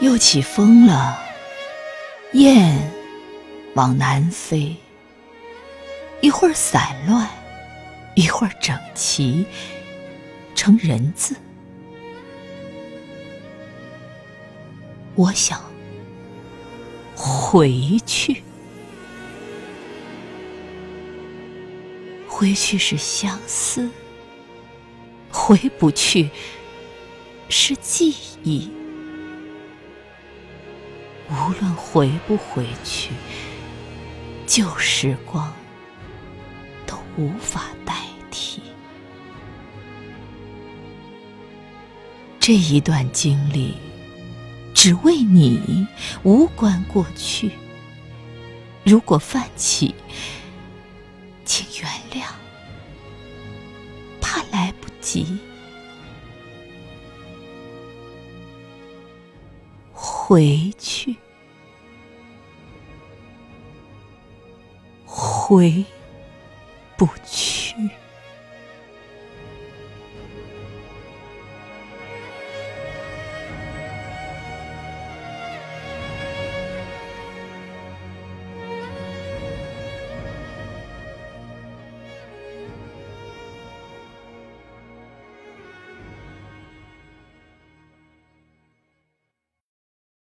又起风了，雁往南飞，一会儿散乱，一会儿整齐，成人字。我想回去，回去是相思，回不去是记忆。无论回不回去，旧时光都无法代替。这一段经历，只为你，无关过去。如果泛起，请原谅，怕来不及。回去，回不去。